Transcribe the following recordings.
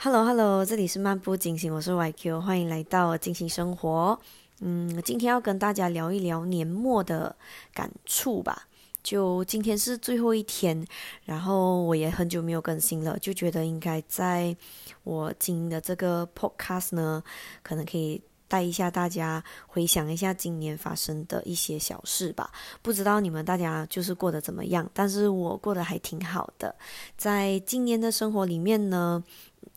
Hello Hello，这里是漫步惊醒，我是 YQ，欢迎来到惊醒生活。嗯，今天要跟大家聊一聊年末的感触吧。就今天是最后一天，然后我也很久没有更新了，就觉得应该在我经营的这个 Podcast 呢，可能可以带一下大家回想一下今年发生的一些小事吧。不知道你们大家就是过得怎么样，但是我过得还挺好的。在今年的生活里面呢。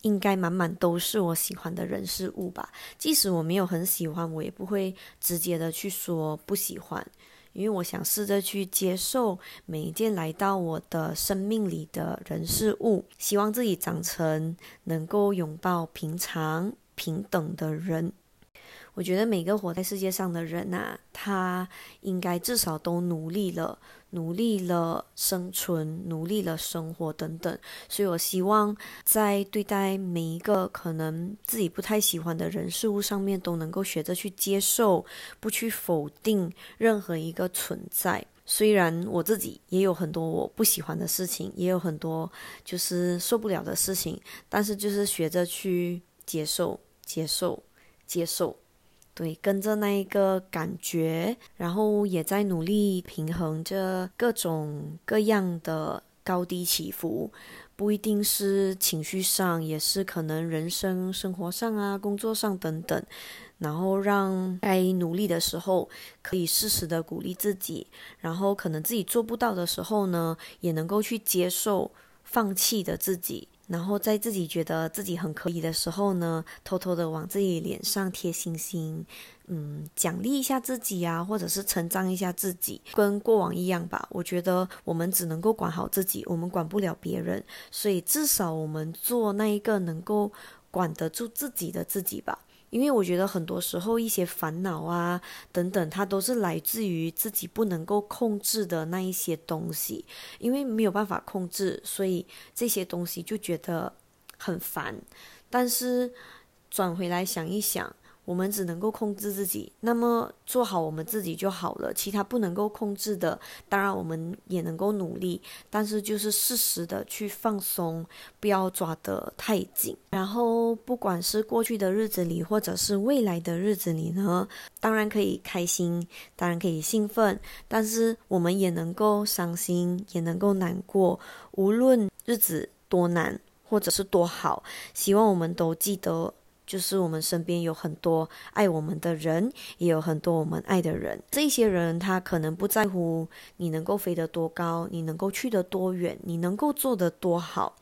应该满满都是我喜欢的人事物吧。即使我没有很喜欢，我也不会直接的去说不喜欢，因为我想试着去接受每一件来到我的生命里的人事物，希望自己长成能够拥抱平常平等的人。我觉得每个活在世界上的人呐，他应该至少都努力了，努力了生存，努力了生活等等。所以我希望在对待每一个可能自己不太喜欢的人事物上面，都能够学着去接受，不去否定任何一个存在。虽然我自己也有很多我不喜欢的事情，也有很多就是受不了的事情，但是就是学着去接受，接受，接受。对，跟着那一个感觉，然后也在努力平衡着各种各样的高低起伏，不一定是情绪上，也是可能人生生活上啊、工作上等等，然后让该努力的时候可以适时的鼓励自己，然后可能自己做不到的时候呢，也能够去接受放弃的自己。然后在自己觉得自己很可以的时候呢，偷偷的往自己脸上贴星星，嗯，奖励一下自己啊，或者是成长一下自己，跟过往一样吧。我觉得我们只能够管好自己，我们管不了别人，所以至少我们做那一个能够管得住自己的自己吧。因为我觉得很多时候一些烦恼啊等等，它都是来自于自己不能够控制的那一些东西，因为没有办法控制，所以这些东西就觉得很烦。但是转回来想一想。我们只能够控制自己，那么做好我们自己就好了。其他不能够控制的，当然我们也能够努力，但是就是适时的去放松，不要抓得太紧。然后，不管是过去的日子里，或者是未来的日子里呢，当然可以开心，当然可以兴奋，但是我们也能够伤心，也能够难过。无论日子多难，或者是多好，希望我们都记得。就是我们身边有很多爱我们的人，也有很多我们爱的人。这些人他可能不在乎你能够飞得多高，你能够去得多远，你能够做得多好。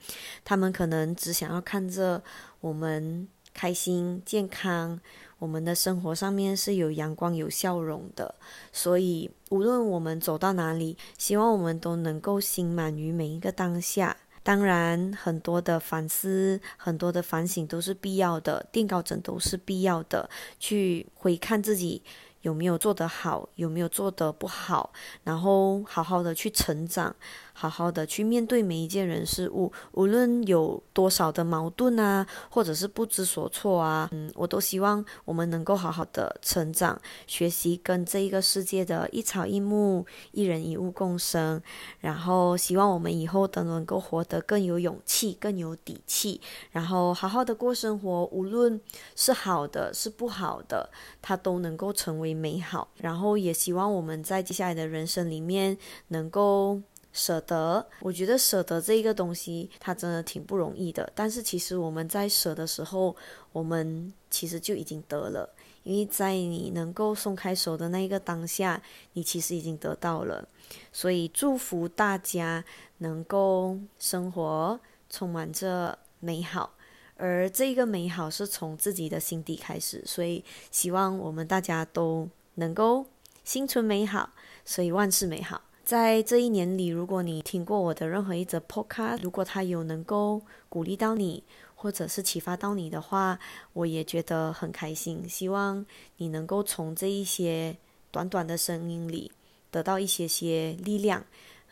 他们可能只想要看着我们开心、健康，我们的生活上面是有阳光、有笑容的。所以，无论我们走到哪里，希望我们都能够心满于每一个当下。当然，很多的反思、很多的反省都是必要的，垫高枕都是必要的，去回看自己。有没有做得好？有没有做得不好？然后好好的去成长，好好的去面对每一件人事物，无论有多少的矛盾啊，或者是不知所措啊，嗯，我都希望我们能够好好的成长，学习跟这一个世界的一草一木、一人一物共生。然后希望我们以后都能够活得更有勇气、更有底气，然后好好的过生活，无论是好的是不好的，它都能够成为。美好，然后也希望我们在接下来的人生里面能够舍得。我觉得舍得这一个东西，它真的挺不容易的。但是其实我们在舍的时候，我们其实就已经得了，因为在你能够松开手的那一个当下，你其实已经得到了。所以祝福大家能够生活充满着美好。而这个美好是从自己的心底开始，所以希望我们大家都能够心存美好，所以万事美好。在这一年里，如果你听过我的任何一则 podcast，如果它有能够鼓励到你，或者是启发到你的话，我也觉得很开心。希望你能够从这一些短短的声音里得到一些些力量。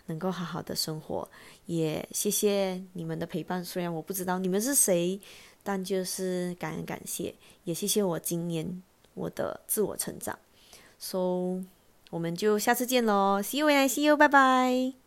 能够好好的生活，也谢谢你们的陪伴。虽然我不知道你们是谁，但就是感恩感谢，也谢谢我今年我的自我成长。So，我们就下次见喽，See you and see you，拜拜。